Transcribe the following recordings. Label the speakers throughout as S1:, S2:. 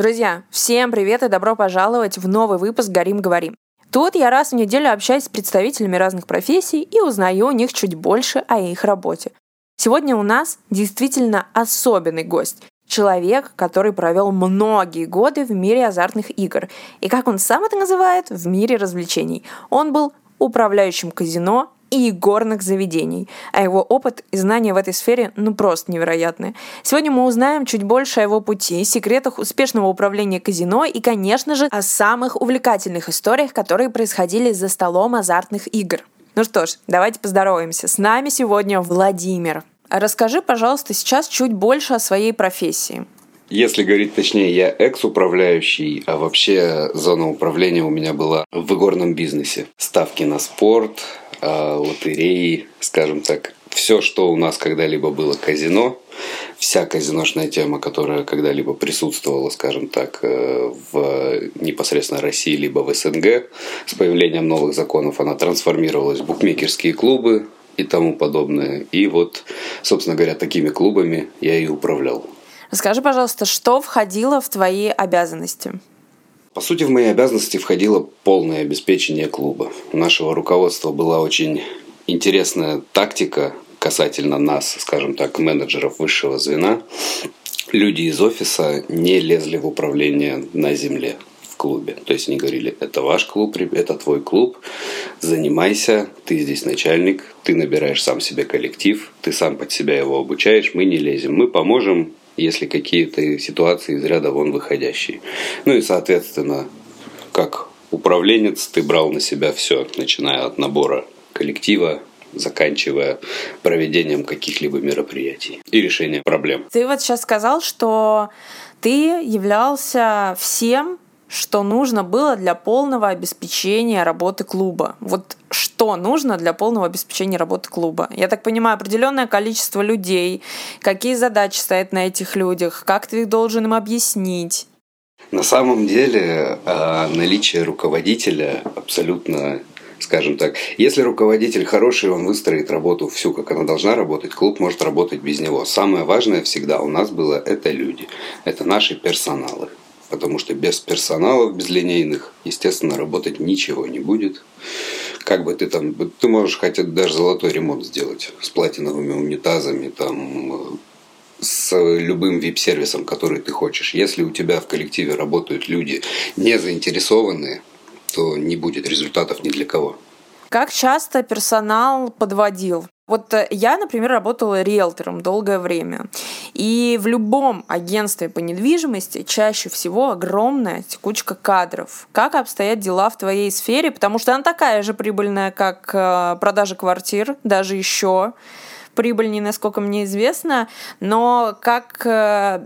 S1: Друзья, всем привет и добро пожаловать в новый выпуск «Горим, говорим». Тут я раз в неделю общаюсь с представителями разных профессий и узнаю у них чуть больше о их работе. Сегодня у нас действительно особенный гость. Человек, который провел многие годы в мире азартных игр. И как он сам это называет, в мире развлечений. Он был управляющим казино и горных заведений. А его опыт и знания в этой сфере ну просто невероятны. Сегодня мы узнаем чуть больше о его пути, секретах успешного управления казино и, конечно же, о самых увлекательных историях, которые происходили за столом азартных игр. Ну что ж, давайте поздороваемся. С нами сегодня Владимир. Расскажи, пожалуйста, сейчас чуть больше о своей профессии.
S2: Если говорить точнее, я экс-управляющий, а вообще зона управления у меня была в игорном бизнесе. Ставки на спорт, лотереи, скажем так. Все, что у нас когда-либо было казино, вся казиношная тема, которая когда-либо присутствовала, скажем так, э, в непосредственно России, либо в СНГ, с появлением новых законов, она трансформировалась в букмекерские клубы и тому подобное. И вот, собственно говоря, такими клубами я и управлял.
S1: Скажи, пожалуйста, что входило в твои обязанности?
S2: По сути, в мои обязанности входило полное обеспечение клуба. У нашего руководства была очень интересная тактика касательно нас, скажем так, менеджеров высшего звена. Люди из офиса не лезли в управление на земле в клубе. То есть они говорили, это ваш клуб, это твой клуб, занимайся, ты здесь начальник, ты набираешь сам себе коллектив, ты сам под себя его обучаешь, мы не лезем, мы поможем, если какие-то ситуации из ряда вон выходящие. Ну и, соответственно, как управленец ты брал на себя все, начиная от набора коллектива, заканчивая проведением каких-либо мероприятий и решением проблем.
S1: Ты вот сейчас сказал, что ты являлся всем, что нужно было для полного обеспечения работы клуба. Вот что нужно для полного обеспечения работы клуба? Я так понимаю, определенное количество людей, какие задачи стоят на этих людях, как ты их должен им объяснить.
S2: На самом деле а, наличие руководителя абсолютно скажем так. Если руководитель хороший, он выстроит работу всю, как она должна работать, клуб может работать без него. Самое важное всегда у нас было – это люди, это наши персоналы потому что без персоналов, без линейных, естественно, работать ничего не будет. Как бы ты там, ты можешь хотя даже золотой ремонт сделать с платиновыми унитазами, там, с любым вип-сервисом, который ты хочешь. Если у тебя в коллективе работают люди не заинтересованные, то не будет результатов ни для кого.
S1: Как часто персонал подводил? Вот э, я, например, работала риэлтором долгое время. И в любом агентстве по недвижимости чаще всего огромная текучка кадров. Как обстоят дела в твоей сфере? Потому что она такая же прибыльная, как э, продажа квартир, даже еще прибыльнее, насколько мне известно. Но как, э,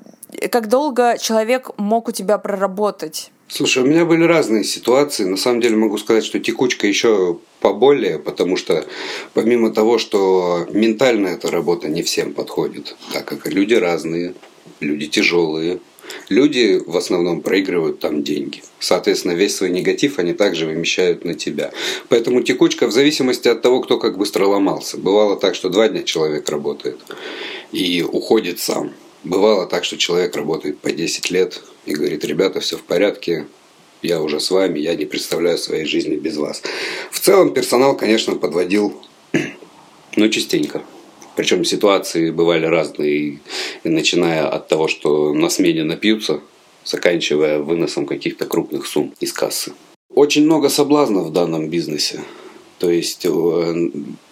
S1: как долго человек мог у тебя проработать?
S2: Слушай, у меня были разные ситуации. На самом деле могу сказать, что текучка еще поболее, потому что помимо того, что ментально эта работа не всем подходит, так как люди разные, люди тяжелые, люди в основном проигрывают там деньги. Соответственно, весь свой негатив они также вымещают на тебя. Поэтому текучка в зависимости от того, кто как быстро ломался. Бывало так, что два дня человек работает и уходит сам. Бывало так, что человек работает по 10 лет и говорит, ребята, все в порядке, я уже с вами, я не представляю своей жизни без вас. В целом персонал, конечно, подводил, но частенько. Причем ситуации бывали разные, начиная от того, что на смене напьются, заканчивая выносом каких-то крупных сумм из кассы. Очень много соблазнов в данном бизнесе. То есть э,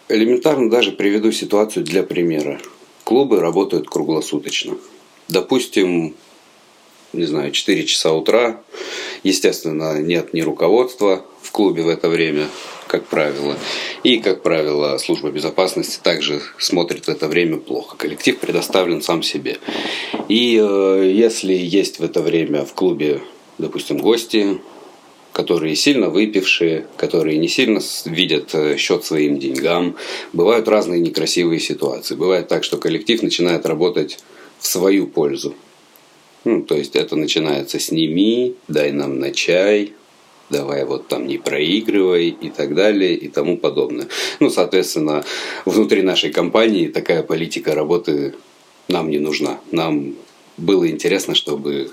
S2: элементарно даже приведу ситуацию для примера. Клубы работают круглосуточно. Допустим, не знаю, 4 часа утра. Естественно, нет ни руководства в клубе в это время, как правило. И, как правило, служба безопасности также смотрит в это время плохо. Коллектив предоставлен сам себе. И э, если есть в это время в клубе, допустим, гости, которые сильно выпившие, которые не сильно видят э, счет своим деньгам. Бывают разные некрасивые ситуации. Бывает так, что коллектив начинает работать в свою пользу. Ну, то есть это начинается «сними», «дай нам на чай», давай вот там не проигрывай и так далее и тому подобное. Ну, соответственно, внутри нашей компании такая политика работы нам не нужна. Нам было интересно, чтобы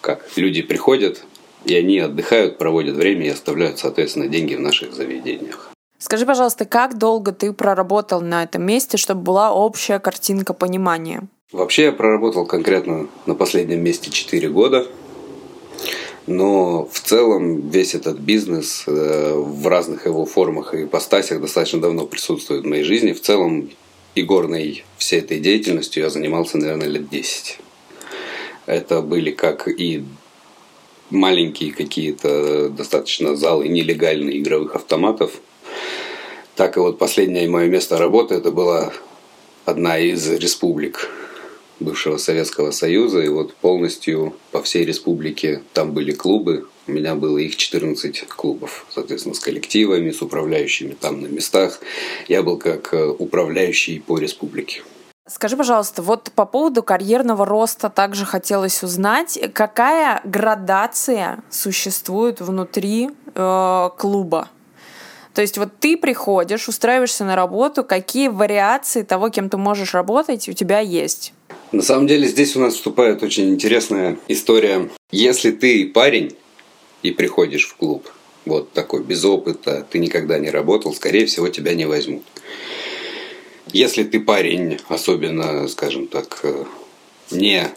S2: как люди приходят, и они отдыхают, проводят время и оставляют, соответственно, деньги в наших заведениях.
S1: Скажи, пожалуйста, как долго ты проработал на этом месте, чтобы была общая картинка понимания?
S2: Вообще я проработал конкретно на последнем месте 4 года. Но в целом весь этот бизнес э, в разных его формах и ипостасях достаточно давно присутствует в моей жизни. В целом и горной всей этой деятельностью я занимался, наверное, лет 10. Это были как и маленькие какие-то достаточно залы нелегальных игровых автоматов, так и вот последнее мое место работы это была одна из республик бывшего Советского Союза. И вот полностью по всей республике там были клубы. У меня было их 14 клубов, соответственно, с коллективами, с управляющими там на местах. Я был как э, управляющий по республике.
S1: Скажи, пожалуйста, вот по поводу карьерного роста также хотелось узнать, какая градация существует внутри э, клуба? То есть вот ты приходишь, устраиваешься на работу, какие вариации того, кем ты можешь работать, у тебя есть?
S2: На самом деле здесь у нас вступает очень интересная история. Если ты парень и приходишь в клуб, вот такой, без опыта, ты никогда не работал, скорее всего, тебя не возьмут. Если ты парень, особенно, скажем так, э, не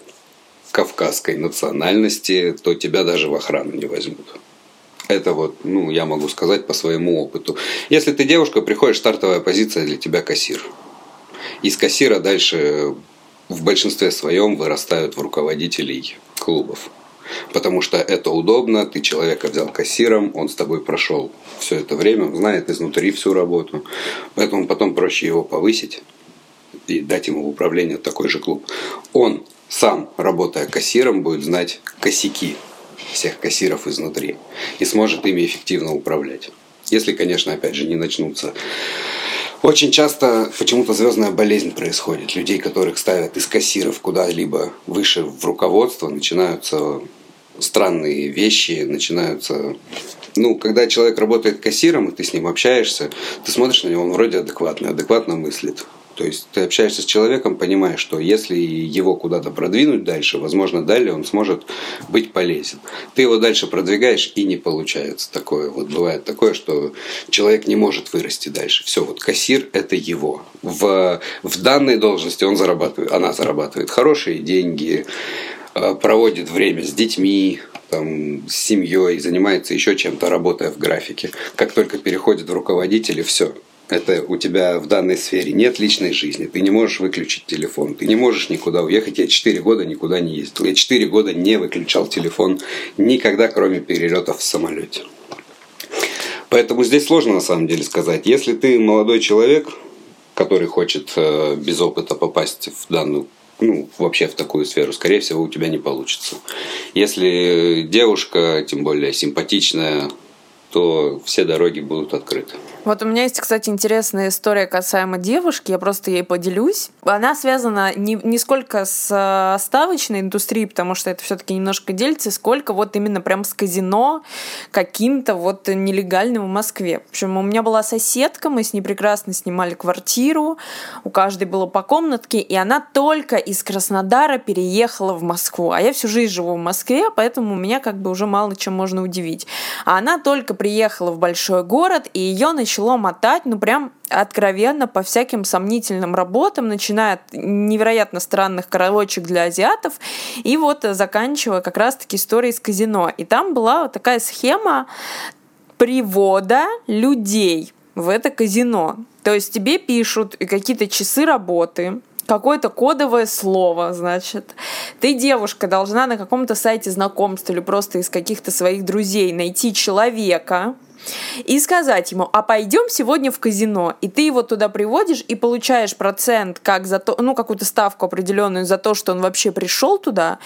S2: кавказской национальности, то тебя даже в охрану не возьмут. Это вот, ну, я могу сказать по своему опыту. Если ты девушка, приходишь, стартовая позиция для тебя кассир. Из кассира дальше в большинстве своем вырастают в руководителей клубов. Потому что это удобно, ты человека взял кассиром, он с тобой прошел все это время, знает изнутри всю работу. Поэтому потом проще его повысить и дать ему в управление такой же клуб. Он сам, работая кассиром, будет знать косяки всех кассиров изнутри и сможет ими эффективно управлять. Если, конечно, опять же, не начнутся очень часто почему-то звездная болезнь происходит. Людей, которых ставят из кассиров куда-либо выше в руководство, начинаются странные вещи, начинаются... Ну, когда человек работает кассиром, и ты с ним общаешься, ты смотришь на него, он вроде адекватный, адекватно мыслит. То есть ты общаешься с человеком, понимаешь, что если его куда-то продвинуть дальше, возможно, далее он сможет быть полезен. Ты его дальше продвигаешь и не получается такое. Вот бывает такое, что человек не может вырасти дальше. Все, вот кассир – это его. В, в данной должности он зарабатывает, она зарабатывает хорошие деньги, э, проводит время с детьми, там, с семьей, занимается еще чем-то, работая в графике. Как только переходит в руководители, все, это у тебя в данной сфере нет личной жизни, ты не можешь выключить телефон, ты не можешь никуда уехать. Я 4 года никуда не ездил. Я 4 года не выключал телефон никогда, кроме перелетов в самолете. Поэтому здесь сложно на самом деле сказать. Если ты молодой человек, который хочет э, без опыта попасть в данную ну, вообще в такую сферу, скорее всего, у тебя не получится. Если девушка, тем более симпатичная, то все дороги будут открыты.
S1: Вот у меня есть, кстати, интересная история касаемо девушки, я просто ей поделюсь. Она связана не, не сколько с э, ставочной индустрией, потому что это все-таки немножко делится, сколько вот именно прям с казино каким-то вот нелегальным в Москве. В общем, у меня была соседка, мы с ней прекрасно снимали квартиру, у каждой было по комнатке, и она только из Краснодара переехала в Москву. А я всю жизнь живу в Москве, поэтому меня как бы уже мало чем можно удивить. А она только приехала в большой город, и ее начала начало мотать, ну прям откровенно по всяким сомнительным работам, начиная от невероятно странных караочек для азиатов и вот заканчивая как раз-таки историей с казино. И там была вот такая схема привода людей в это казино. То есть тебе пишут какие-то часы работы, какое-то кодовое слово, значит. Ты, девушка, должна на каком-то сайте знакомств или просто из каких-то своих друзей найти человека, и сказать ему, а пойдем сегодня в казино, и ты его туда приводишь и получаешь процент как за то, ну какую-то ставку определенную за то, что он вообще пришел туда,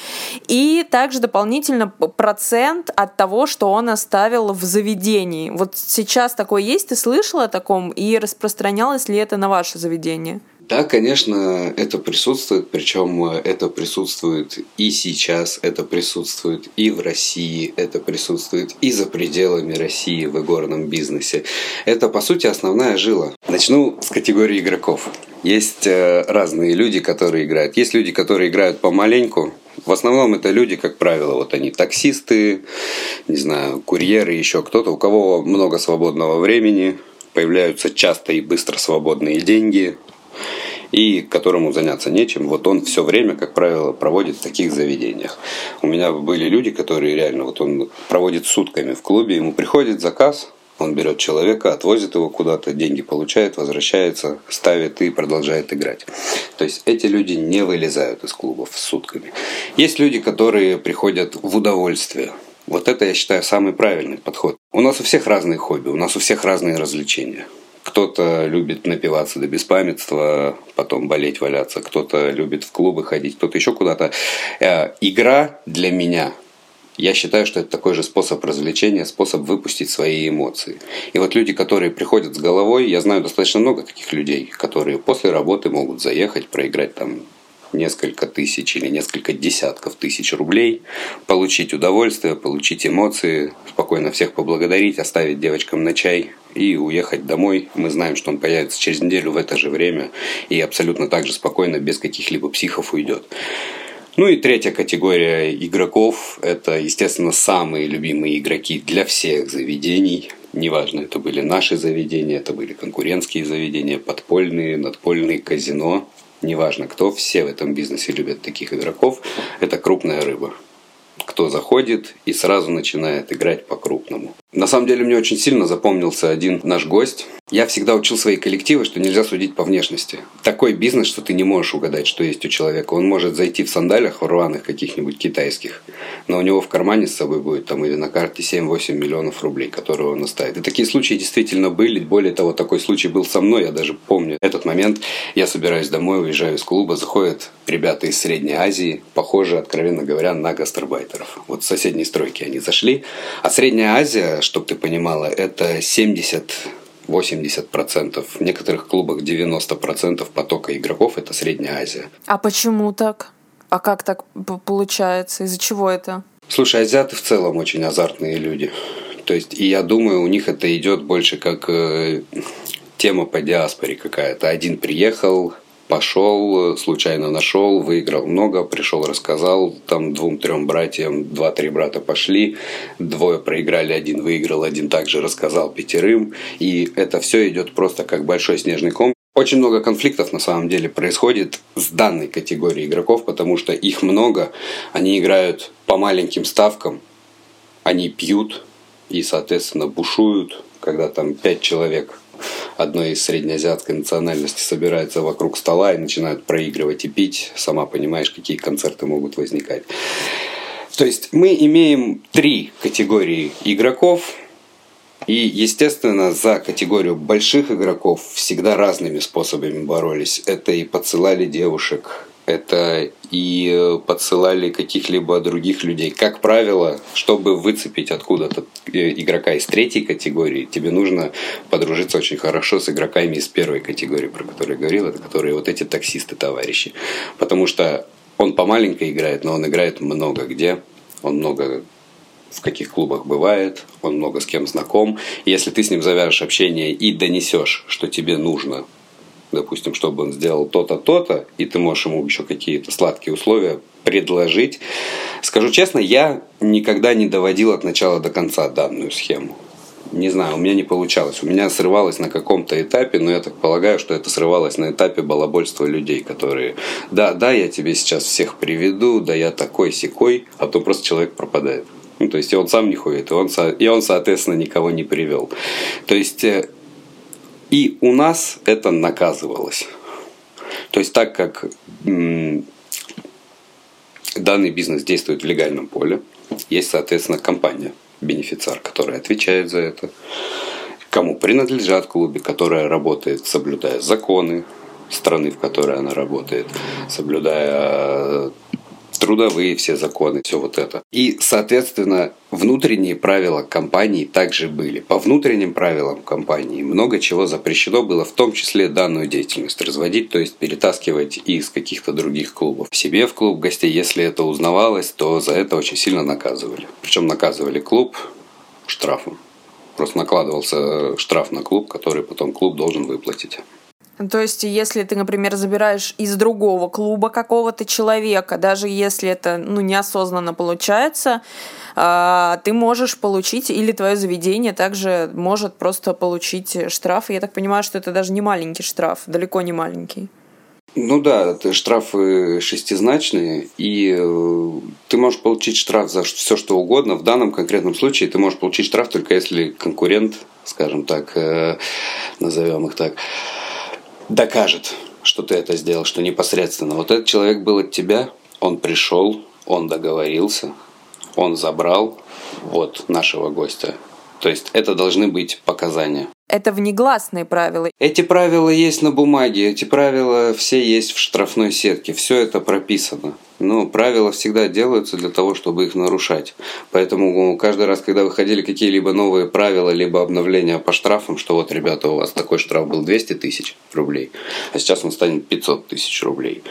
S1: и также дополнительно процент от того, что он оставил в заведении. Вот сейчас такое есть, ты слышала о таком, и распространялось ли это на ваше заведение?
S2: Да, конечно, это присутствует, причем это присутствует и сейчас, это присутствует и в России, это присутствует и за пределами России в игорном бизнесе. Это, по сути, основная жила. Начну с категории игроков. Есть э, разные люди, которые играют. Есть люди, которые играют помаленьку, В основном это люди, как правило, вот они таксисты, не знаю, курьеры, еще кто-то, у кого много свободного времени, появляются часто и быстро свободные деньги, и которому заняться нечем, вот он все время, как правило, проводит в таких заведениях. У меня были люди, которые реально, вот он проводит сутками в клубе, ему приходит заказ, он берет человека, отвозит его куда-то, деньги получает, возвращается, ставит и продолжает играть. То есть эти люди не вылезают из клубов сутками. Есть люди, которые приходят в удовольствие. Вот это, я считаю, самый правильный подход. У нас у всех разные хобби, у нас у всех разные развлечения. Кто-то любит напиваться до беспамятства, потом болеть, валяться. Кто-то любит в клубы ходить, кто-то еще куда-то. Э, игра для меня я считаю, что это такой же способ развлечения, способ выпустить свои эмоции. И вот люди, которые приходят с головой, я знаю достаточно много таких людей, которые после работы могут заехать, проиграть там несколько тысяч или несколько десятков тысяч рублей, получить удовольствие, получить эмоции, спокойно всех поблагодарить, оставить девочкам на чай и уехать домой. Мы знаем, что он появится через неделю в это же время и абсолютно так же спокойно, без каких-либо психов уйдет. Ну и третья категория игроков – это, естественно, самые любимые игроки для всех заведений. Неважно, это были наши заведения, это были конкурентские заведения, подпольные, надпольные, казино – неважно кто, все в этом бизнесе любят таких игроков, это крупная рыба. Кто заходит и сразу начинает играть по-крупному. На самом деле мне очень сильно запомнился один наш гость. Я всегда учил свои коллективы, что нельзя судить по внешности. Такой бизнес, что ты не можешь угадать, что есть у человека. Он может зайти в сандалях в рваных каких-нибудь китайских, но у него в кармане с собой будет там или на карте 7-8 миллионов рублей, которые он оставит. И такие случаи действительно были. Более того, такой случай был со мной. Я даже помню этот момент. Я собираюсь домой, уезжаю из клуба, заходят ребята из Средней Азии, похожи, откровенно говоря, на гастарбайтеров. Вот с соседней стройки они зашли. А Средняя Азия чтобы ты понимала, это 70 80%. В некоторых клубах 90% потока игроков – это Средняя Азия.
S1: А почему так? А как так получается? Из-за чего это?
S2: Слушай, азиаты в целом очень азартные люди. То есть, и я думаю, у них это идет больше как э, тема по диаспоре какая-то. Один приехал, пошел, случайно нашел, выиграл много, пришел, рассказал, там двум-трем братьям, два-три брата пошли, двое проиграли, один выиграл, один также рассказал пятерым, и это все идет просто как большой снежный ком. Очень много конфликтов на самом деле происходит с данной категорией игроков, потому что их много, они играют по маленьким ставкам, они пьют и, соответственно, бушуют, когда там пять человек одной из среднеазиатской национальности собираются вокруг стола и начинают проигрывать и пить, сама понимаешь, какие концерты могут возникать. То есть мы имеем три категории игроков, и, естественно, за категорию больших игроков всегда разными способами боролись. Это и подсылали девушек, это и э, подсылали каких-либо других людей. Как правило, чтобы выцепить откуда-то э, игрока из третьей категории, тебе нужно подружиться очень хорошо с игроками из первой категории, про которую я говорил, это которые вот эти таксисты товарищи. Потому что он по маленькой играет, но он играет много где, он много в каких клубах бывает, он много с кем знаком. И если ты с ним завяжешь общение и донесешь, что тебе нужно допустим, чтобы он сделал то-то, то-то, и ты можешь ему еще какие-то сладкие условия предложить. Скажу честно, я никогда не доводил от начала до конца данную схему. Не знаю, у меня не получалось. У меня срывалось на каком-то этапе, но я так полагаю, что это срывалось на этапе балабольства людей, которые, да, да, я тебе сейчас всех приведу, да, я такой секой, а то просто человек пропадает. Ну, то есть и он сам не ходит, и он, и он, соответственно, никого не привел. То есть э, и у нас это наказывалось. То есть так как данный бизнес действует в легальном поле, есть, соответственно, компания, бенефициар, которая отвечает за это, кому принадлежат клубы, которая работает, соблюдая законы страны, в которой она работает, соблюдая трудовые все законы, все вот это. И, соответственно, внутренние правила компании также были. По внутренним правилам компании много чего запрещено было, в том числе данную деятельность разводить, то есть перетаскивать из каких-то других клубов себе в клуб гостей. Если это узнавалось, то за это очень сильно наказывали. Причем наказывали клуб штрафом. Просто накладывался штраф на клуб, который потом клуб должен выплатить.
S1: То есть, если ты, например, забираешь из другого клуба какого-то человека, даже если это ну, неосознанно получается, а, ты можешь получить, или твое заведение также может просто получить штраф. Я так понимаю, что это даже не маленький штраф, далеко не маленький.
S2: Ну да, штрафы шестизначные, и э, ты можешь получить штраф за все что угодно. В данном конкретном случае ты можешь получить штраф только если конкурент, скажем так, э, назовем их так, докажет, что ты это сделал, что непосредственно. Вот этот человек был от тебя, он пришел, он договорился, он забрал вот нашего гостя. То есть это должны быть показания.
S1: Это внегласные правила.
S2: Эти правила есть на бумаге, эти правила все есть в штрафной сетке, все это прописано. Но правила всегда делаются для того, чтобы их нарушать. Поэтому каждый раз, когда выходили какие-либо новые правила, либо обновления по штрафам, что вот, ребята, у вас такой штраф был 200 тысяч рублей, а сейчас он станет 500 тысяч рублей.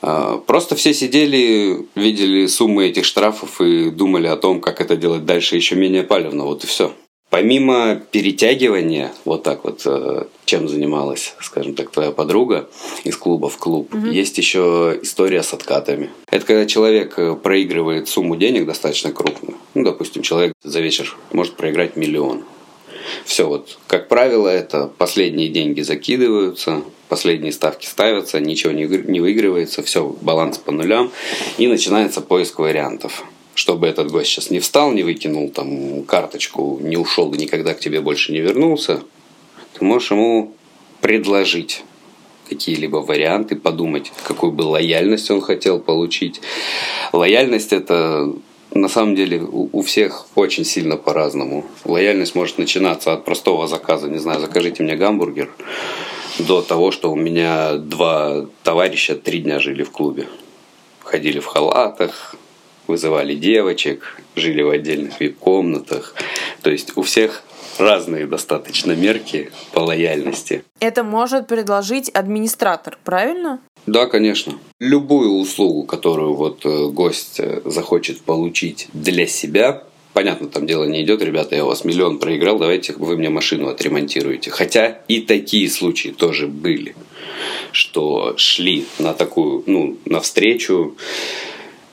S2: А, просто все сидели, видели суммы этих штрафов и думали о том, как это делать дальше еще менее палевно. Вот и все. Помимо перетягивания, вот так вот, э, чем занималась, скажем так, твоя подруга из клуба в клуб, угу. есть еще история с откатами. Это когда человек э, проигрывает сумму денег достаточно крупную. Ну, допустим, человек за вечер может проиграть миллион. Все, вот, как правило, это последние деньги закидываются, последние ставки ставятся, ничего не, не выигрывается, все, баланс по нулям, и начинается поиск вариантов чтобы этот гость сейчас не встал, не выкинул там карточку, не ушел и никогда к тебе больше не вернулся, ты можешь ему предложить какие-либо варианты, подумать, какую бы лояльность он хотел получить. Лояльность это на самом деле у всех очень сильно по-разному. Лояльность может начинаться от простого заказа, не знаю, закажите мне гамбургер, до того, что у меня два товарища три дня жили в клубе. Ходили в халатах, вызывали девочек, жили в отдельных вип-комнатах. То есть у всех разные достаточно мерки по лояльности.
S1: Это может предложить администратор, правильно?
S2: Да, конечно. Любую услугу, которую вот э, гость э, захочет получить для себя, понятно, там дело не идет, ребята, я у вас миллион проиграл, давайте вы мне машину отремонтируете. Хотя и такие случаи тоже были, что шли на такую, ну, навстречу,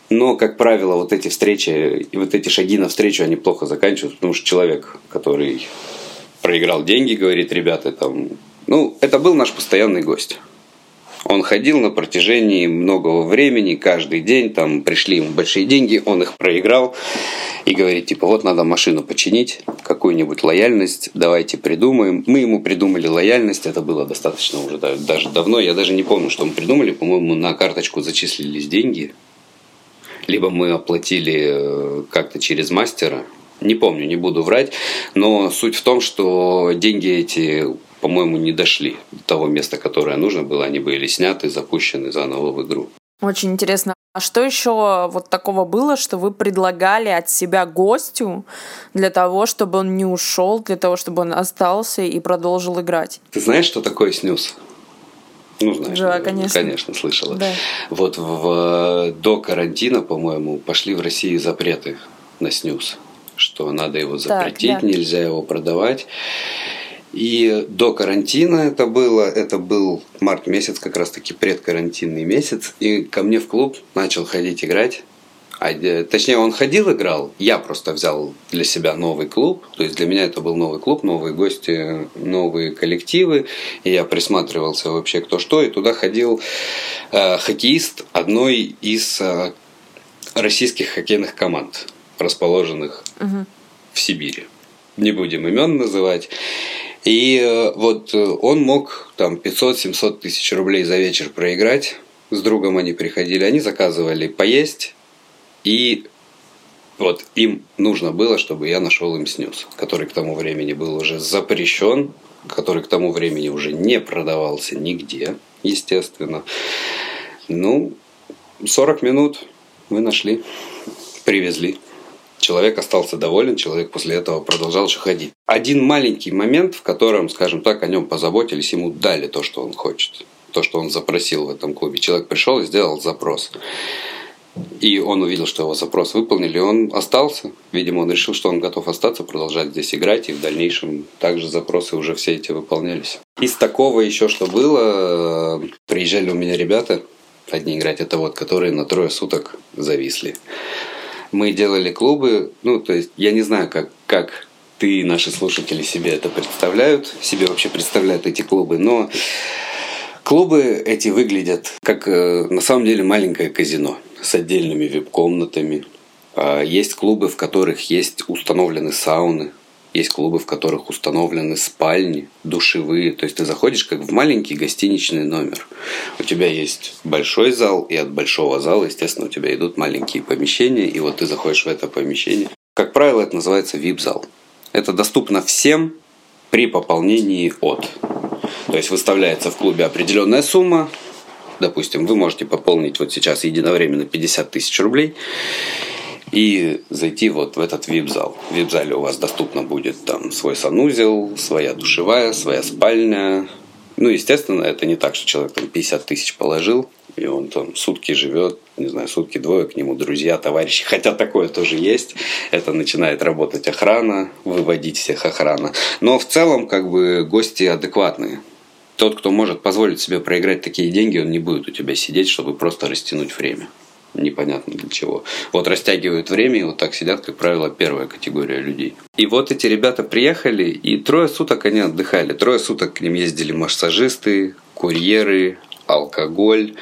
S2: но, как правило, вот эти встречи и вот эти шаги навстречу, они плохо заканчиваются, потому что человек, который проиграл деньги, говорит, ребята, там, ну, это был наш постоянный гость. Он ходил на протяжении многого времени, каждый день, там пришли ему большие деньги, он их проиграл и говорит, типа, вот надо машину починить, какую-нибудь лояльность, давайте придумаем. Мы ему придумали лояльность, это было достаточно уже даже давно, я даже не помню, что мы придумали, по-моему, на карточку зачислились деньги, либо мы оплатили э, как-то через мастера, не помню, не буду врать, но суть в том, что деньги эти, по-моему, не дошли до того места, которое нужно было, они были сняты, запущены заново в игру.
S1: Очень интересно. А что еще вот такого было, что вы предлагали от себя гостю для того, чтобы он не ушел, для того, чтобы он остался и продолжил играть?
S2: Ты знаешь, что такое снюс? Ну, знаешь,
S1: да, конечно.
S2: конечно, слышала.
S1: Да.
S2: Вот в, до карантина, по-моему, пошли в России запреты на снюс, что надо его запретить, так, да. нельзя его продавать. И до карантина это было, это был март месяц, как раз таки предкарантинный месяц, и ко мне в клуб начал ходить играть а, э, точнее, он ходил, играл. Я просто взял для себя новый клуб. То есть для меня это был новый клуб, новые гости, новые коллективы. И я присматривался вообще кто что. И туда ходил э, хоккеист одной из э, российских хоккейных команд, расположенных угу. в Сибири. Не будем имен называть. И э, вот э, он мог там 500-700 тысяч рублей за вечер проиграть. С другом они приходили, они заказывали поесть и вот им нужно было, чтобы я нашел им снюс, который к тому времени был уже запрещен, который к тому времени уже не продавался нигде, естественно. Ну, 40 минут мы нашли, привезли. Человек остался доволен, человек после этого продолжал еще ходить. Один маленький момент, в котором, скажем так, о нем позаботились, ему дали то, что он хочет, то, что он запросил в этом клубе. Человек пришел и сделал запрос. И он увидел, что его запрос выполнили, он остался. Видимо, он решил, что он готов остаться, продолжать здесь играть, и в дальнейшем также запросы уже все эти выполнялись. Из такого еще, что было, приезжали у меня ребята, одни играть, это вот, которые на трое суток зависли. Мы делали клубы, ну, то есть, я не знаю, как, как ты и наши слушатели себе это представляют, себе вообще представляют эти клубы, но клубы эти выглядят как э, на самом деле маленькое казино – с отдельными вип-комнатами. А, есть клубы, в которых есть установлены сауны, есть клубы, в которых установлены спальни, душевые. То есть ты заходишь как в маленький гостиничный номер. У тебя есть большой зал, и от большого зала, естественно, у тебя идут маленькие помещения, и вот ты заходишь в это помещение. Как правило, это называется VIP-зал. Это доступно всем при пополнении от. То есть выставляется в клубе определенная сумма, допустим, вы можете пополнить вот сейчас единовременно 50 тысяч рублей и зайти вот в этот вип-зал. В вип-зале у вас доступно будет там свой санузел, своя душевая, своя спальня. Ну, естественно, это не так, что человек там 50 тысяч положил, и он там сутки живет, не знаю, сутки двое к нему друзья, товарищи. Хотя такое тоже есть. Это начинает работать охрана, выводить всех охрана. Но в целом, как бы, гости адекватные тот, кто может позволить себе проиграть такие деньги, он не будет у тебя сидеть, чтобы просто растянуть время. Непонятно для чего. Вот растягивают время, и вот так сидят, как правило, первая категория людей. И вот эти ребята приехали, и трое суток они отдыхали. Трое суток к ним ездили массажисты, курьеры, алкоголь.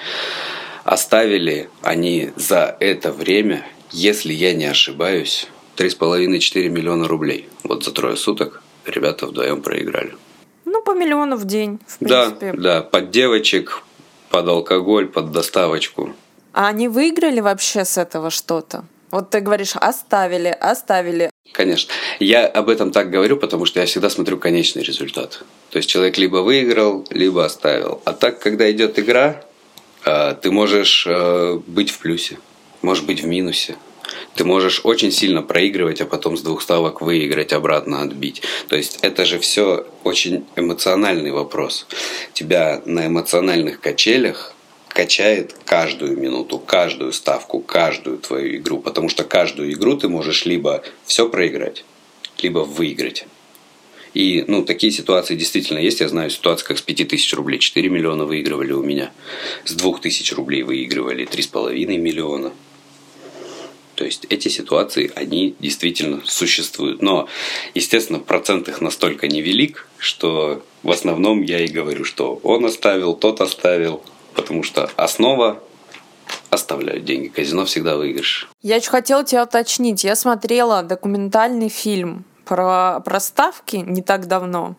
S2: Оставили они за это время, если я не ошибаюсь, 3,5-4 миллиона рублей. Вот за трое суток ребята вдвоем проиграли.
S1: Ну, по миллиону в день, в принципе.
S2: Да, да, под девочек, под алкоголь, под доставочку.
S1: А они выиграли вообще с этого что-то? Вот ты говоришь, оставили, оставили.
S2: Конечно. Я об этом так говорю, потому что я всегда смотрю конечный результат. То есть человек либо выиграл, либо оставил. А так, когда идет игра, а, ты можешь э, быть в плюсе, можешь быть в минусе. Ты можешь очень сильно проигрывать, а потом с двух ставок выиграть, обратно отбить. То есть это же все очень эмоциональный вопрос. Тебя на эмоциональных качелях качает каждую минуту, каждую ставку, каждую твою игру. Потому что каждую игру ты можешь либо все проиграть, либо выиграть. И ну, такие ситуации действительно есть. Я знаю ситуации, как с 5000 рублей 4 миллиона выигрывали у меня. С 2000 рублей выигрывали 3,5 миллиона. То есть эти ситуации, они действительно существуют. Но, естественно, процент их настолько невелик, что в основном я и говорю, что он оставил, тот оставил, потому что основа оставляют деньги. Казино всегда выигрыш.
S1: Я еще хотела тебя уточнить. Я смотрела документальный фильм про, про ставки не так давно.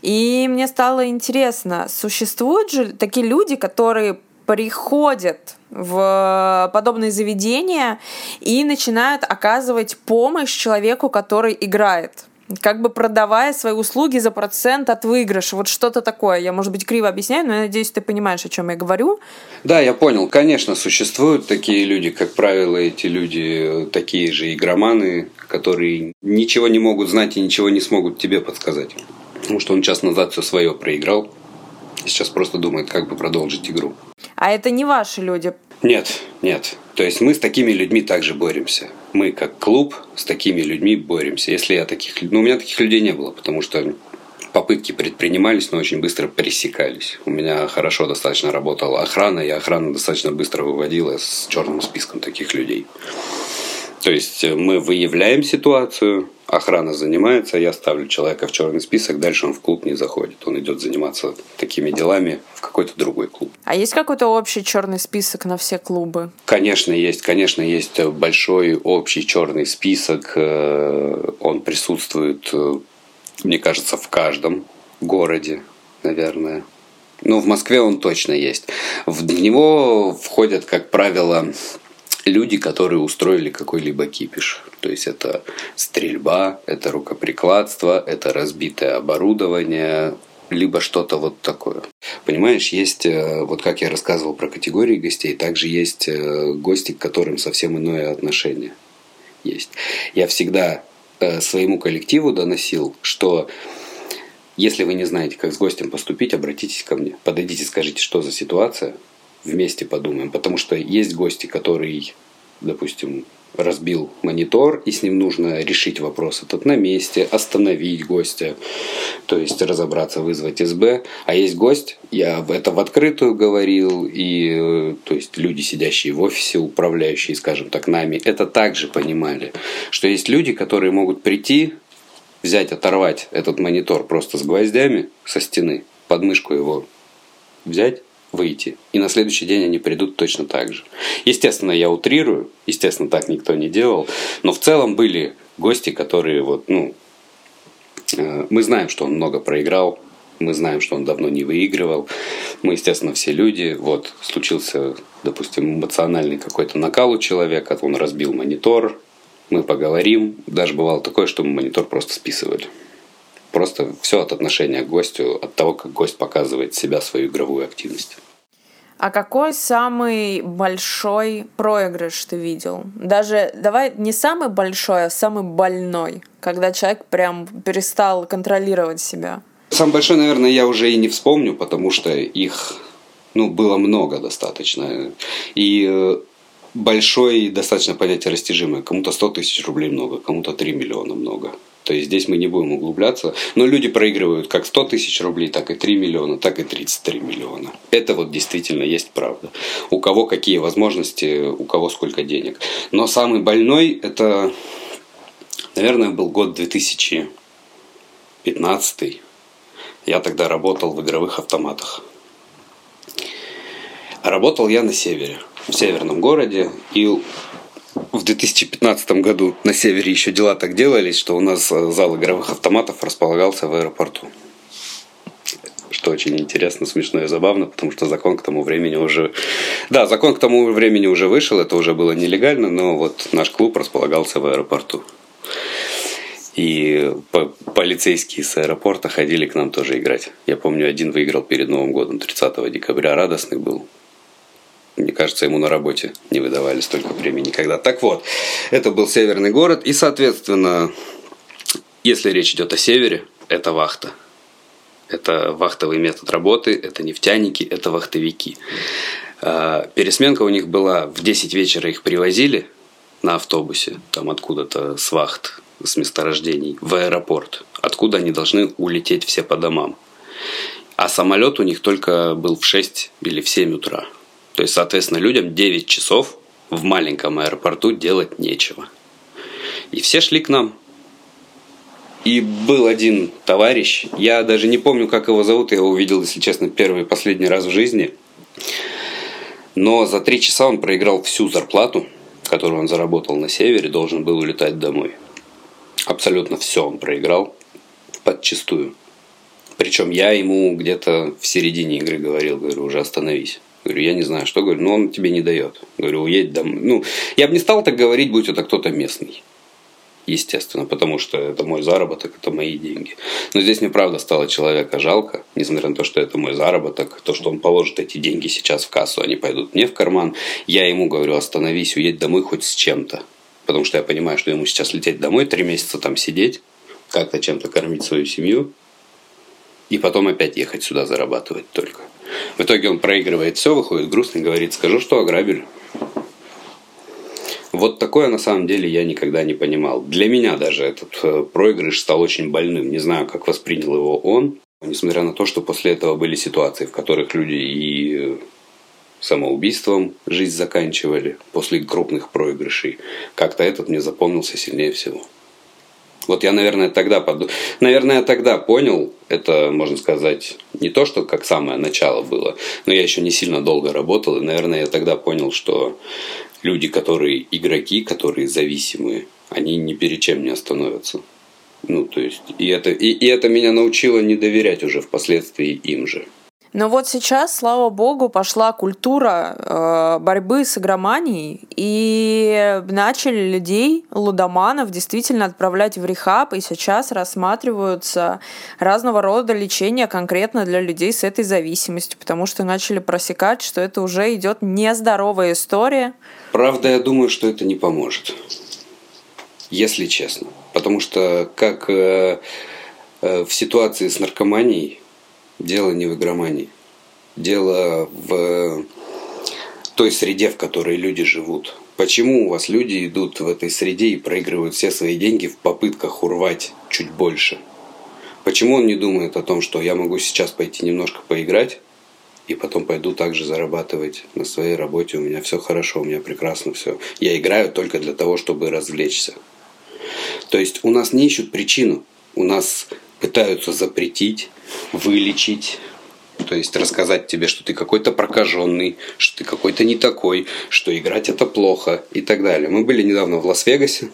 S1: И мне стало интересно, существуют же такие люди, которые приходят в подобные заведения и начинают оказывать помощь человеку, который играет как бы продавая свои услуги за процент от выигрыша. Вот что-то такое. Я, может быть, криво объясняю, но я надеюсь, ты понимаешь, о чем я говорю.
S2: Да, я понял. Конечно, существуют такие люди. Как правило, эти люди такие же игроманы, которые ничего не могут знать и ничего не смогут тебе подсказать. Потому что он час назад все свое проиграл. И сейчас просто думает, как бы продолжить игру.
S1: А это не ваши люди?
S2: Нет, нет. То есть мы с такими людьми также боремся. Мы как клуб с такими людьми боремся. Если я таких... Ну, у меня таких людей не было, потому что попытки предпринимались, но очень быстро пресекались. У меня хорошо достаточно работала охрана, и охрана достаточно быстро выводила с черным списком таких людей. То есть э, мы выявляем ситуацию, охрана занимается, я ставлю человека в черный список, дальше он в клуб не заходит. Он идет заниматься такими делами в какой-то другой клуб.
S1: А есть какой-то общий черный список на все клубы?
S2: Конечно, есть. Конечно, есть большой общий черный список. Э, он присутствует, э, мне кажется, в каждом городе, наверное. Ну, в Москве он точно есть. В него входят, как правило, люди, которые устроили какой-либо кипиш. То есть это стрельба, это рукоприкладство, это разбитое оборудование, либо что-то вот такое. Понимаешь, есть, э, вот как я рассказывал про категории гостей, также есть э, гости, к которым совсем иное отношение есть. Я всегда э, своему коллективу доносил, что если вы не знаете, как с гостем поступить, обратитесь ко мне, подойдите, скажите, что за ситуация, вместе подумаем. Потому что есть гости, которые допустим, разбил монитор, и с ним нужно решить вопрос этот на месте, остановить гостя, то есть разобраться, вызвать СБ. А есть гость, я это в открытую говорил, и э, то есть люди, сидящие в офисе, управляющие, скажем так, нами, это также понимали, что есть люди, которые могут прийти, взять, оторвать этот монитор просто с гвоздями со стены, подмышку его взять, выйти. И на следующий день они придут точно так же. Естественно, я утрирую, естественно, так никто не делал, но в целом были гости, которые вот, ну, э, мы знаем, что он много проиграл, мы знаем, что он давно не выигрывал. Мы, естественно, все люди. Вот, случился, допустим, эмоциональный какой-то накал у человека, он разбил монитор, мы поговорим. Даже бывало такое, что мы монитор просто списывали. Просто все от отношения к гостю, от того, как гость показывает себя, свою игровую активность.
S1: А какой самый большой проигрыш ты видел? Даже давай не самый большой, а самый больной, когда человек прям перестал контролировать себя.
S2: Самый большой, наверное, я уже и не вспомню, потому что их ну, было много достаточно. И э, большой достаточно понятие растяжимое. Кому-то 100 тысяч рублей много, кому-то 3 миллиона много. То есть здесь мы не будем углубляться. Но люди проигрывают как 100 тысяч рублей, так и 3 миллиона, так и 33 миллиона. Это вот действительно есть правда. У кого какие возможности, у кого сколько денег. Но самый больной это, наверное, был год 2015. Я тогда работал в игровых автоматах. Работал я на севере, в северном городе. И в 2015 году на севере еще дела так делались, что у нас э, зал игровых автоматов располагался в аэропорту. Что очень интересно, смешно и забавно, потому что закон к тому времени уже... Да, закон к тому времени уже вышел, это уже было нелегально, но вот наш клуб располагался в аэропорту. И полицейские с аэропорта ходили к нам тоже играть. Я помню, один выиграл перед Новым годом, 30 декабря, радостный был. Мне кажется, ему на работе не выдавали столько времени никогда. Так вот, это был северный город. И, соответственно, если речь идет о севере, это вахта. Это вахтовый метод работы, это нефтяники, это вахтовики. А, пересменка у них была в 10 вечера их привозили на автобусе, там откуда-то с вахт, с месторождений, в аэропорт, откуда они должны улететь все по домам. А самолет у них только был в 6 или в 7 утра. То есть, соответственно, людям 9 часов в маленьком аэропорту делать нечего. И все шли к нам. И был один товарищ, я даже не помню, как его зовут, я его увидел, если честно, первый и последний раз в жизни. Но за три часа он проиграл всю зарплату, которую он заработал на севере, должен был улетать домой. Абсолютно все он проиграл подчистую. Причем я ему где-то в середине игры говорил, говорю, уже остановись. Говорю, я не знаю, что говорю, но он тебе не дает. Говорю, уедь домой. Ну, я бы не стал так говорить, будь это кто-то местный. Естественно, потому что это мой заработок, это мои деньги. Но здесь мне правда стало человека жалко, несмотря на то, что это мой заработок, то, что он положит эти деньги сейчас в кассу, они пойдут мне в карман. Я ему говорю, остановись, уедь домой хоть с чем-то. Потому что я понимаю, что ему сейчас лететь домой, три месяца там сидеть, как-то чем-то кормить свою семью, и потом опять ехать сюда зарабатывать только. В итоге он проигрывает все, выходит грустный, говорит, скажу, что ограбили. Вот такое на самом деле я никогда не понимал. Для меня даже этот э, проигрыш стал очень больным. Не знаю, как воспринял его он. Несмотря на то, что после этого были ситуации, в которых люди и э, самоубийством жизнь заканчивали после крупных проигрышей. Как-то этот мне запомнился сильнее всего. Вот я, наверное, тогда, под... наверное, тогда понял, это, можно сказать, не то, что как самое начало было, но я еще не сильно долго работал, и, наверное, я тогда понял, что люди, которые игроки, которые зависимые, они ни перед чем не остановятся. Ну, то есть, и это, и, и это меня научило не доверять уже впоследствии им же.
S1: Но вот сейчас, слава богу, пошла культура э, борьбы с игроманией, и начали людей, лудоманов, действительно отправлять в рехаб, и сейчас рассматриваются разного рода лечения конкретно для людей с этой зависимостью, потому что начали просекать, что это уже идет нездоровая история.
S2: Правда, я думаю, что это не поможет, если честно. Потому что как э, э, в ситуации с наркоманией, Дело не в игромании. Дело в той среде, в которой люди живут. Почему у вас люди идут в этой среде и проигрывают все свои деньги в попытках урвать чуть больше? Почему он не думает о том, что я могу сейчас пойти немножко поиграть, и потом пойду также зарабатывать на своей работе, у меня все хорошо, у меня прекрасно все. Я играю только для того, чтобы развлечься. То есть у нас не ищут причину, у нас пытаются запретить, вылечить, то есть рассказать тебе, что ты какой-то прокаженный, что ты какой-то не такой, что играть это плохо и так далее. Мы были недавно в Лас-Вегасе.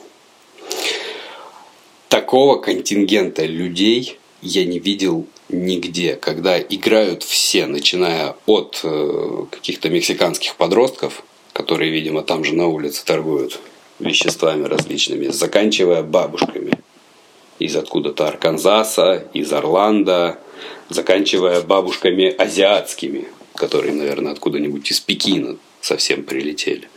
S2: Такого контингента людей я не видел нигде, когда играют все, начиная от э, каких-то мексиканских подростков, которые, видимо, там же на улице торгуют веществами различными, заканчивая бабушками из откуда-то Арканзаса, из Орландо, заканчивая бабушками азиатскими, которые, наверное, откуда-нибудь из Пекина совсем прилетели.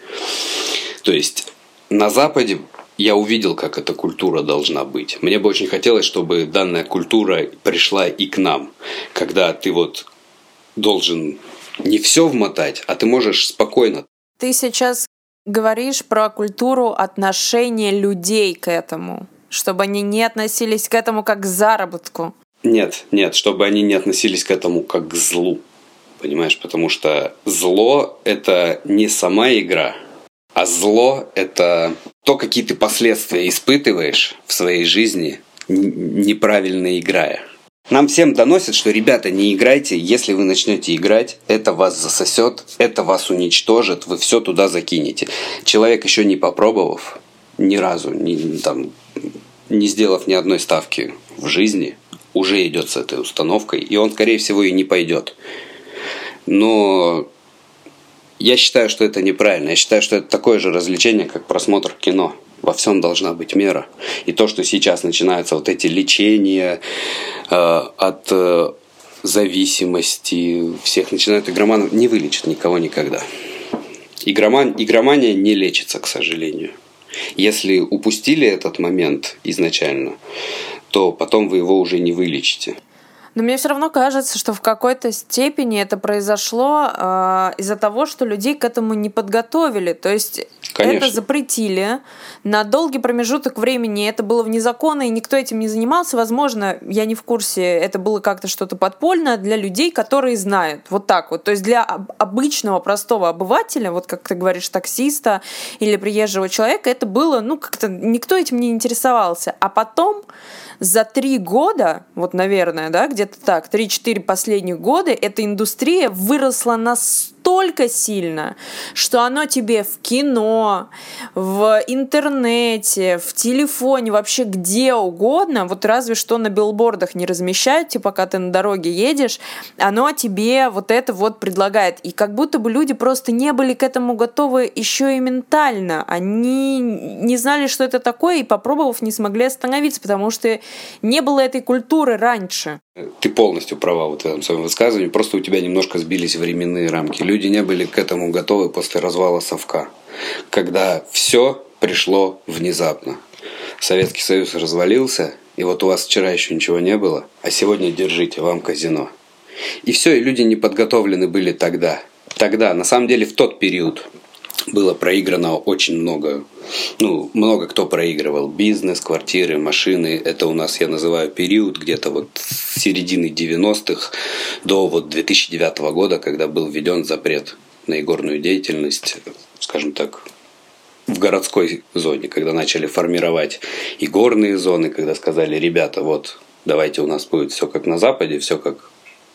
S2: То есть на Западе я увидел, как эта культура должна быть. Мне бы очень хотелось, чтобы данная культура пришла и к нам, когда ты вот должен не все вмотать, а ты можешь спокойно.
S1: Ты сейчас говоришь про культуру отношения людей к этому, чтобы они не относились к этому как к заработку.
S2: Нет, нет, чтобы они не относились к этому как к злу. Понимаешь, потому что зло – это не сама игра, а зло – это то, какие ты последствия испытываешь в своей жизни, неправильно играя. Нам всем доносят, что ребята, не играйте, если вы начнете играть, это вас засосет, это вас уничтожит, вы все туда закинете. Человек еще не попробовав, ни разу, не, там, не сделав ни одной ставки в жизни, уже идет с этой установкой, и он, скорее всего, и не пойдет. Но я считаю, что это неправильно. Я считаю, что это такое же развлечение, как просмотр кино. Во всем должна быть мера. И то, что сейчас начинаются вот эти лечения э, от э, зависимости, всех начинают игроманов, не вылечит никого никогда. Игроман, игромания не лечится, к сожалению. Если упустили этот момент изначально, то потом вы его уже не вылечите.
S1: Но мне все равно кажется, что в какой-то степени это произошло э, из-за того, что людей к этому не подготовили. То есть Конечно. это запретили на долгий промежуток времени. Это было вне закона, и никто этим не занимался. Возможно, я не в курсе, это было как-то что-то подпольное для людей, которые знают. Вот так вот. То есть для обычного простого обывателя, вот как ты говоришь, таксиста или приезжего человека, это было, ну, как-то никто этим не интересовался. А потом за три года, вот, наверное, да, где-то так, три-четыре последних года эта индустрия выросла настолько сильно, что оно тебе в кино, в интернете, в телефоне, вообще где угодно, вот разве что на билбордах не размещают, типа, пока ты на дороге едешь, оно тебе вот это вот предлагает. И как будто бы люди просто не были к этому готовы еще и ментально. Они не знали, что это такое, и попробовав, не смогли остановиться, потому что не было этой культуры раньше.
S2: Ты полностью права вот в этом своем высказывании. Просто у тебя немножко сбились временные рамки. Люди не были к этому готовы после развала совка, когда все пришло внезапно. Советский Союз развалился, и вот у вас вчера еще ничего не было, а сегодня держите, вам казино. И все, и люди не подготовлены были тогда. Тогда, на самом деле, в тот период было проиграно очень много. Ну, много кто проигрывал. Бизнес, квартиры, машины. Это у нас, я называю, период где-то вот с середины 90-х до вот 2009 года, когда был введен запрет на игорную деятельность, скажем так, в городской зоне, когда начали формировать игорные зоны, когда сказали, ребята, вот давайте у нас будет все как на Западе, все как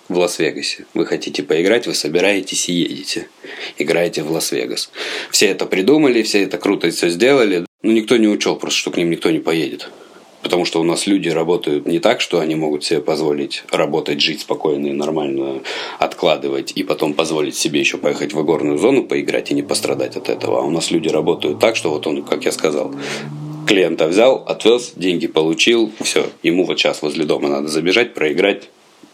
S2: в Лас-Вегасе. Вы хотите поиграть, вы собираетесь и едете. Играете в Лас-Вегас. Все это придумали, все это круто все сделали. Но никто не учел просто, что к ним никто не поедет. Потому что у нас люди работают не так, что они могут себе позволить работать, жить спокойно и нормально, откладывать, и потом позволить себе еще поехать в игорную зону поиграть и не пострадать от этого. А у нас люди работают так, что вот он, как я сказал, клиента взял, отвез, деньги получил, все, ему вот сейчас возле дома надо забежать, проиграть,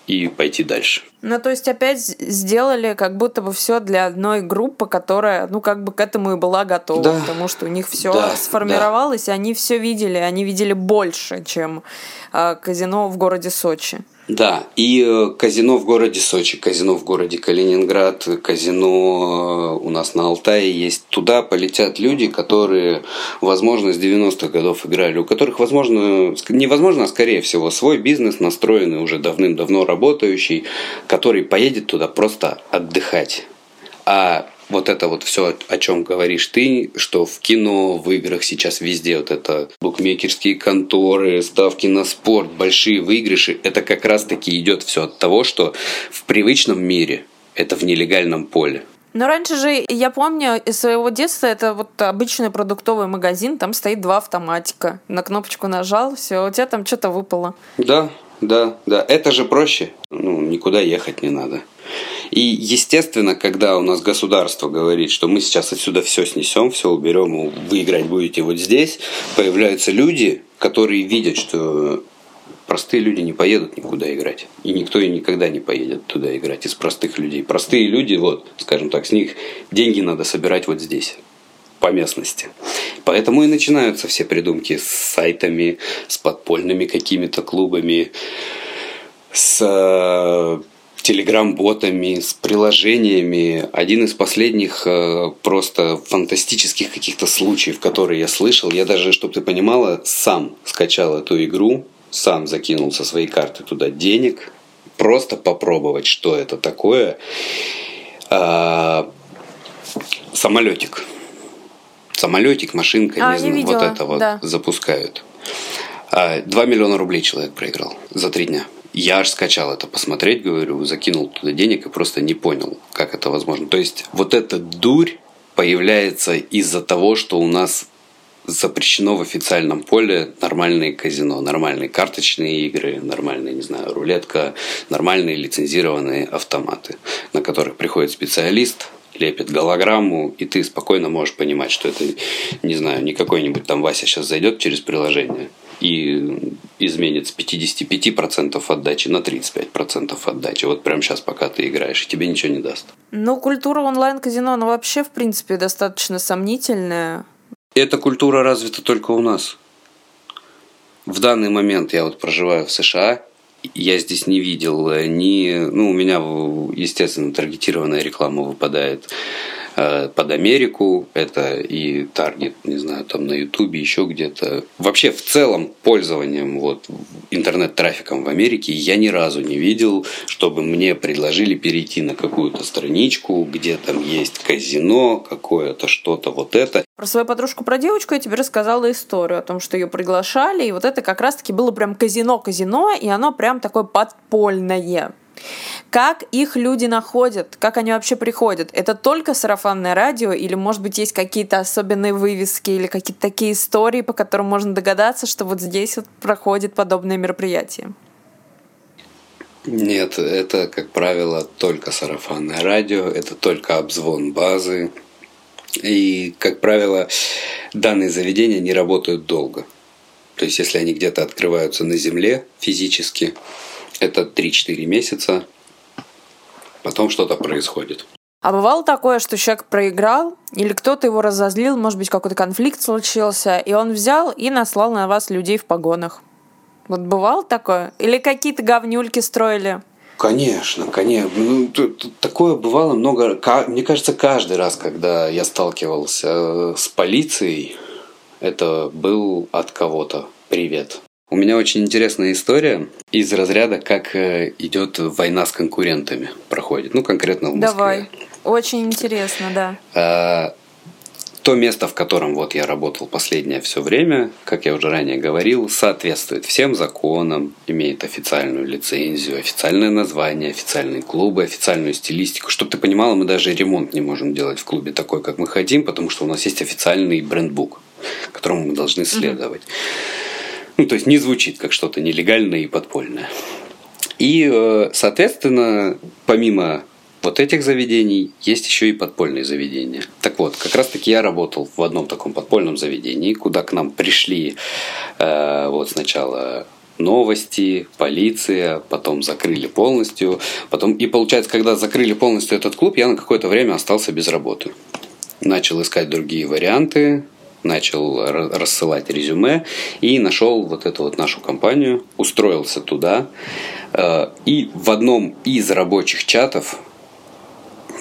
S2: и пойти дальше.
S1: Ну, то есть опять сделали как будто бы все для одной группы, которая, ну, как бы к этому и была готова, да. потому что у них все да, сформировалось, да. и они все видели, они видели больше, чем э, казино в городе Сочи.
S2: Да, и э, казино в городе Сочи, казино в городе Калининград, казино э, у нас на Алтае есть. Туда полетят люди, которые, возможно, с 90-х годов играли, у которых, возможно, невозможно, а скорее всего, свой бизнес настроенный, уже давным-давно работающий, который поедет туда просто отдыхать. А вот это вот все, о чем говоришь ты, что в кино, в играх сейчас везде вот это букмекерские конторы, ставки на спорт, большие выигрыши, это как раз таки идет все от того, что в привычном мире это в нелегальном поле.
S1: Но раньше же, я помню из своего детства, это вот обычный продуктовый магазин, там стоит два автоматика. На кнопочку нажал, все, у тебя там что-то выпало.
S2: Да, да, да. Это же проще. Ну, никуда ехать не надо. И, естественно, когда у нас государство говорит, что мы сейчас отсюда все снесем, все уберем, вы играть будете вот здесь, появляются люди, которые видят, что простые люди не поедут никуда играть. И никто и никогда не поедет туда играть из простых людей. Простые люди, вот, скажем так, с них деньги надо собирать вот здесь по местности. Поэтому и начинаются все придумки с сайтами, с подпольными какими-то клубами, с э, телеграм-ботами, с приложениями. Один из последних э, просто фантастических каких-то случаев, которые я слышал, я даже, чтобы ты понимала, сам скачал эту игру, сам закинул со своей карты туда денег, просто попробовать, что это такое. А, самолетик. Самолетик, машинка, а, не знаю, видела, вот это вот да. запускают. А, 2 миллиона рублей человек проиграл за три дня. Я аж скачал это посмотреть, говорю, закинул туда денег и просто не понял, как это возможно. То есть вот эта дурь появляется из-за того, что у нас запрещено в официальном поле нормальные казино, нормальные карточные игры, нормальные, не знаю, рулетка, нормальные лицензированные автоматы, на которых приходит специалист, лепит голограмму, и ты спокойно можешь понимать, что это, не знаю, не какой-нибудь там Вася сейчас зайдет через приложение и изменит с 55% отдачи на 35% отдачи. Вот прямо сейчас, пока ты играешь, и тебе ничего не даст.
S1: Ну, культура онлайн-казино, она вообще, в принципе, достаточно сомнительная.
S2: Эта культура развита только у нас. В данный момент я вот проживаю в США, я здесь не видел ни... Ну, у меня, естественно, таргетированная реклама выпадает Э, под Америку, это и таргет, не знаю, там на Ютубе, еще где-то. Вообще, в целом, пользованием вот интернет-трафиком в Америке я ни разу не видел, чтобы мне предложили перейти на какую-то страничку, где там есть казино, какое-то что-то вот это.
S1: Про свою подружку, про девочку я тебе рассказала историю о том, что ее приглашали, и вот это как раз-таки было прям казино-казино, и оно прям такое подпольное. Как их люди находят? Как они вообще приходят? Это только сарафанное радио или, может быть, есть какие-то особенные вывески или какие-то такие истории, по которым можно догадаться, что вот здесь вот проходит подобное мероприятие?
S2: Нет, это, как правило, только сарафанное радио, это только обзвон базы. И, как правило, данные заведения не работают долго. То есть, если они где-то открываются на земле физически, это 3-4 месяца, потом что-то происходит.
S1: А бывало такое, что человек проиграл, или кто-то его разозлил, может быть, какой-то конфликт случился, и он взял и наслал на вас людей в погонах. Вот бывало такое? Или какие-то говнюльки строили?
S2: Конечно, конечно. Ну, такое бывало много. Мне кажется, каждый раз, когда я сталкивался э, с полицией, это был от кого-то привет. У меня очень интересная история из разряда, как э, идет война с конкурентами проходит. Ну, конкретно в Москве.
S1: Давай. Очень интересно, да.
S2: А, то место, в котором вот я работал последнее все время, как я уже ранее говорил, соответствует всем законам, имеет официальную лицензию, официальное название, официальные клубы, официальную стилистику. Чтобы ты понимала, мы даже ремонт не можем делать в клубе такой, как мы хотим, потому что у нас есть официальный брендбук, которому мы должны следовать. Mm-hmm. Ну, то есть не звучит как что-то нелегальное и подпольное. И, э, соответственно, помимо вот этих заведений есть еще и подпольные заведения. Так вот, как раз таки я работал в одном таком подпольном заведении, куда к нам пришли э, вот сначала новости, полиция, потом закрыли полностью. Потом, и получается, когда закрыли полностью этот клуб, я на какое-то время остался без работы. Начал искать другие варианты, начал рассылать резюме и нашел вот эту вот нашу компанию, устроился туда. Э, и в одном из рабочих чатов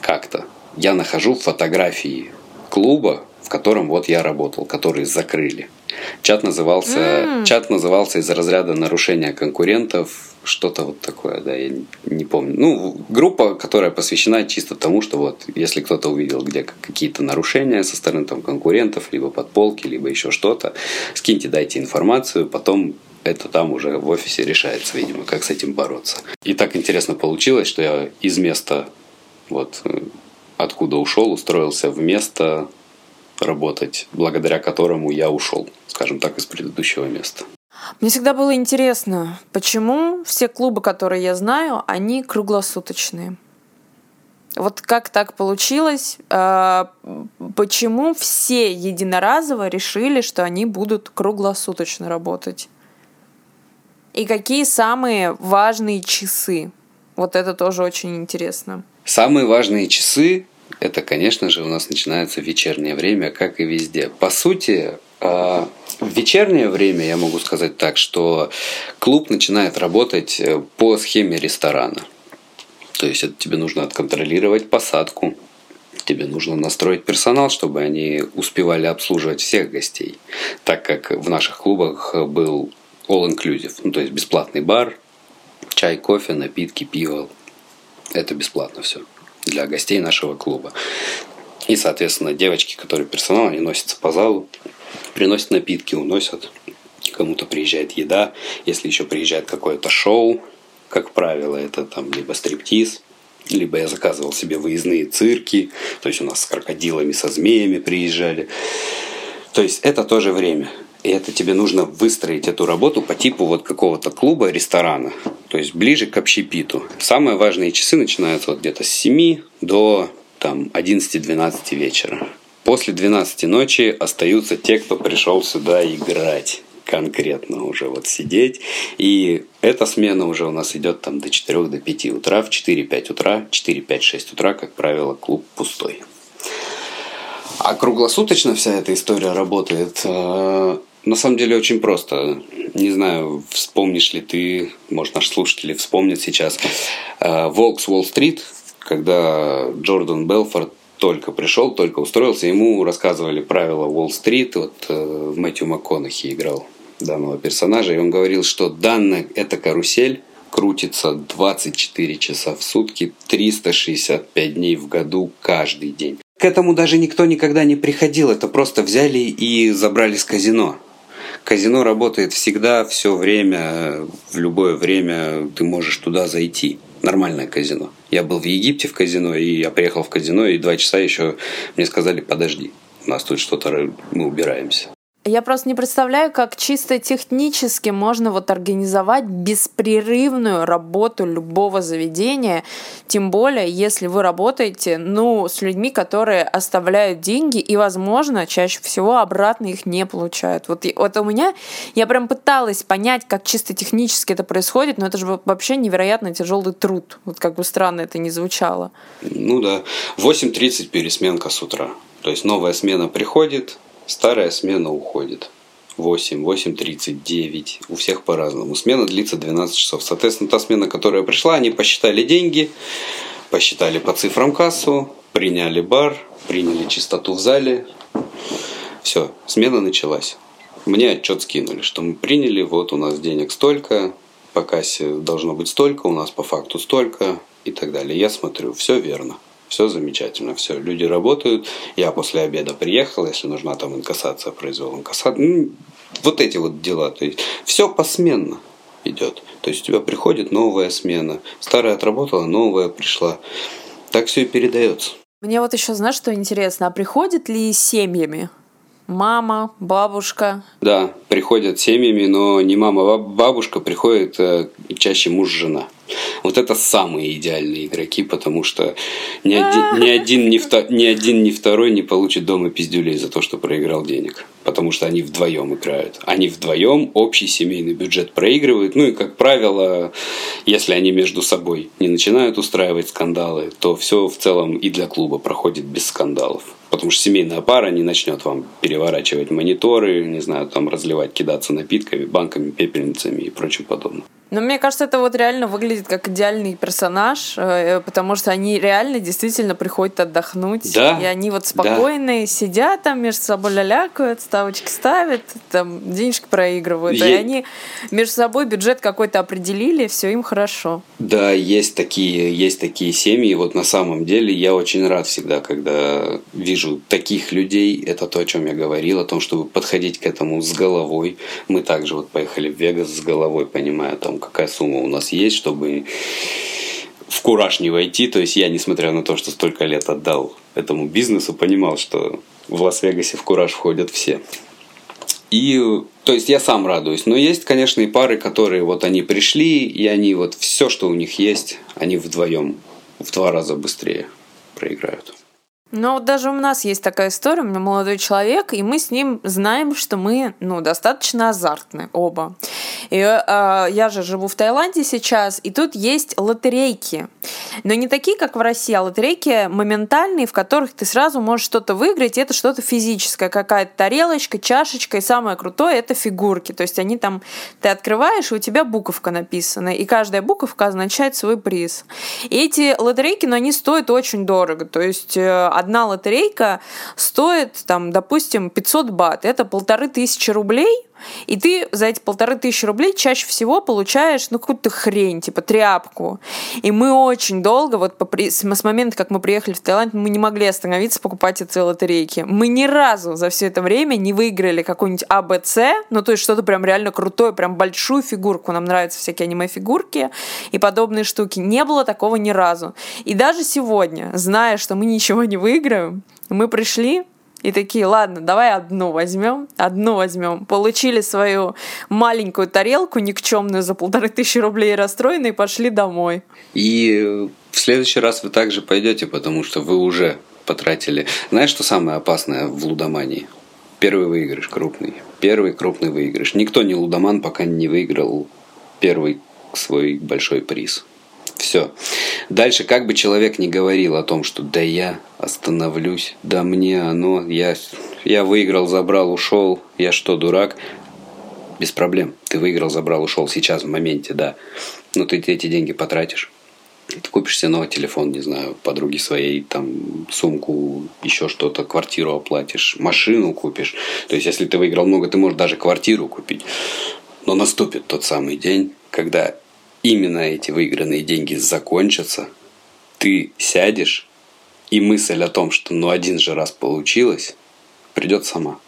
S2: как-то я нахожу фотографии клуба, в котором вот я работал, который закрыли. Чат назывался, mm. чат назывался из разряда нарушения конкурентов, что-то вот такое, да, я не помню. Ну, группа, которая посвящена чисто тому, что вот, если кто-то увидел, где какие-то нарушения со стороны там конкурентов, либо подполки, либо еще что-то, скиньте, дайте информацию, потом это там уже в офисе решается, видимо, как с этим бороться. И так интересно получилось, что я из места, вот, откуда ушел, устроился в место работать, благодаря которому я ушел, скажем так, из предыдущего места.
S1: Мне всегда было интересно, почему все клубы, которые я знаю, они круглосуточные. Вот как так получилось? А, почему все единоразово решили, что они будут круглосуточно работать? И какие самые важные часы? Вот это тоже очень интересно.
S2: Самые важные часы это, конечно же, у нас начинается вечернее время, как и везде. По сути, а, в вечернее время я могу сказать так, что клуб начинает работать э, по схеме ресторана. То есть это тебе нужно отконтролировать посадку, тебе нужно настроить персонал, чтобы они успевали обслуживать всех гостей. Так как в наших клубах был all-inclusive, ну то есть бесплатный бар, чай, кофе, напитки, пиво. Это бесплатно все для гостей нашего клуба. И, соответственно, девочки, которые персонал, они носятся по залу, приносят напитки, уносят. Кому-то приезжает еда. Если еще приезжает какое-то шоу, как правило, это там либо стриптиз, либо я заказывал себе выездные цирки, то есть у нас с крокодилами, со змеями приезжали. То есть это тоже время. И это тебе нужно выстроить эту работу по типу вот какого-то клуба, ресторана. То есть ближе к общепиту. Самые важные часы начинаются вот где-то с 7 до там 11-12 вечера. После 12 ночи остаются те, кто пришел сюда играть конкретно уже вот сидеть. И эта смена уже у нас идет там до 4 до 5 утра. В 4-5 утра, 4-5-6 утра, как правило, клуб пустой. А круглосуточно вся эта история работает э, на самом деле очень просто. Не знаю, вспомнишь ли ты, может, наши слушатели вспомнят сейчас. Волк с Уолл-стрит, когда Джордан Белфорд только пришел, только устроился, ему рассказывали правила Уолл-стрит. Вот э, Мэтью МакКонахи играл данного персонажа, и он говорил, что данная эта карусель крутится 24 часа в сутки, 365 дней в году каждый день. К этому даже никто никогда не приходил, это просто взяли и забрали с казино. Казино работает всегда, все время, в любое время ты можешь туда зайти. Нормальное казино. Я был в Египте в казино, и я приехал в казино, и два часа еще мне сказали, подожди, у нас тут что-то, мы убираемся.
S1: Я просто не представляю, как чисто технически можно вот организовать беспрерывную работу любого заведения, тем более, если вы работаете, ну, с людьми, которые оставляют деньги и, возможно, чаще всего обратно их не получают. Вот, вот у меня, я прям пыталась понять, как чисто технически это происходит, но это же вообще невероятно тяжелый труд. Вот как бы странно это не звучало.
S2: Ну да, 8.30 пересменка с утра. То есть новая смена приходит, Старая смена уходит. 8, 8.39. У всех по-разному. Смена длится 12 часов. Соответственно, та смена, которая пришла, они посчитали деньги, посчитали по цифрам кассу, приняли бар, приняли чистоту в зале. Все, смена началась. Мне отчет скинули, что мы приняли, вот у нас денег столько, по кассе должно быть столько, у нас по факту столько и так далее. Я смотрю, все верно все замечательно, все, люди работают. Я после обеда приехал, если нужна там инкассация, произвел инкассацию. Ну, вот эти вот дела. То есть все посменно идет. То есть у тебя приходит новая смена, старая отработала, новая пришла. Так все и передается.
S1: Мне вот еще, знаешь, что интересно, а приходят ли семьями? Мама, бабушка.
S2: Да, приходят семьями, но не мама, а бабушка, приходит э, чаще муж-жена. Вот это самые идеальные игроки, потому что ни один, ни один, ни, вто, ни один, ни второй не получит дома пиздюлей за то, что проиграл денег. Потому что они вдвоем играют. Они вдвоем общий семейный бюджет проигрывают. Ну и, как правило, если они между собой не начинают устраивать скандалы, то все в целом и для клуба проходит без скандалов. Потому что семейная пара не начнет вам переворачивать мониторы, не знаю, там разливать, кидаться напитками, банками, пепельницами и прочим подобным.
S1: Но мне кажется, это вот реально выглядит как идеальный персонаж, э, потому что они реально действительно приходят отдохнуть.
S2: Да.
S1: И они вот спокойные, да. сидят там между собой лялякают, ставочки ставят, там денежки проигрывают. Е... И они между собой бюджет какой-то определили, все им хорошо.
S2: Да, есть такие, есть такие семьи. Вот на самом деле я очень рад всегда, когда вижу таких людей. Это то, о чем я говорил, о том, чтобы подходить к этому с головой. Мы также вот поехали в Вегас с головой, понимая о том, какая сумма у нас есть, чтобы в кураж не войти. То есть я, несмотря на то, что столько лет отдал этому бизнесу, понимал, что в Лас-Вегасе в кураж входят все. И, то есть я сам радуюсь. Но есть, конечно, и пары, которые вот они пришли, и они вот все, что у них есть, они вдвоем в два раза быстрее проиграют.
S1: Но вот даже у нас есть такая история, у меня молодой человек, и мы с ним знаем, что мы, ну, достаточно азартны оба. И э, я же живу в Таиланде сейчас, и тут есть лотерейки. Но не такие, как в России, а лотерейки моментальные, в которых ты сразу можешь что-то выиграть, и это что-то физическое, какая-то тарелочка, чашечка, и самое крутое — это фигурки. То есть они там, ты открываешь, и у тебя буковка написана, и каждая буковка означает свой приз. И эти лотерейки, но ну, они стоят очень дорого. То есть э, одна лотерейка стоит, там, допустим, 500 бат. Это полторы тысячи рублей, и ты за эти полторы тысячи рублей чаще всего получаешь, ну, какую-то хрень, типа тряпку. И мы очень долго, вот по, с момента, как мы приехали в Таиланд, мы не могли остановиться покупать эти лотерейки. Мы ни разу за все это время не выиграли какую-нибудь АБЦ, ну, то есть что-то прям реально крутое, прям большую фигурку. Нам нравятся всякие аниме-фигурки и подобные штуки. Не было такого ни разу. И даже сегодня, зная, что мы ничего не выиграем, мы пришли, и такие, ладно, давай одну возьмем, одну возьмем. Получили свою маленькую тарелку никчемную за полторы тысячи рублей расстроенные и пошли домой.
S2: И в следующий раз вы также пойдете, потому что вы уже потратили. Знаешь, что самое опасное в лудомании? Первый выигрыш крупный. Первый крупный выигрыш. Никто не лудоман, пока не выиграл первый свой большой приз. Все. Дальше, как бы человек не говорил о том, что да я остановлюсь, да мне оно, я, я выиграл, забрал, ушел, я что, дурак? Без проблем. Ты выиграл, забрал, ушел сейчас, в моменте, да. Но ты эти деньги потратишь. Ты купишь себе новый телефон, не знаю, подруги своей, там, сумку, еще что-то, квартиру оплатишь, машину купишь. То есть, если ты выиграл много, ты можешь даже квартиру купить. Но наступит тот самый день, когда именно эти выигранные деньги закончатся, ты сядешь, и мысль о том, что ну один же раз получилось, придет сама.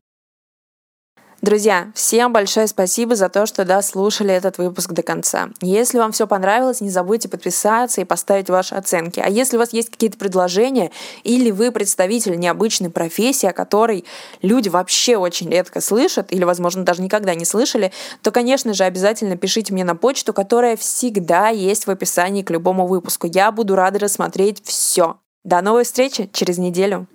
S1: Друзья, всем большое спасибо за то, что дослушали этот выпуск до конца. Если вам все понравилось, не забудьте подписаться и поставить ваши оценки. А если у вас есть какие-то предложения или вы представитель необычной профессии, о которой люди вообще очень редко слышат или, возможно, даже никогда не слышали, то, конечно же, обязательно пишите мне на почту, которая всегда есть в описании к любому выпуску. Я буду рада рассмотреть все. До новой встречи через неделю.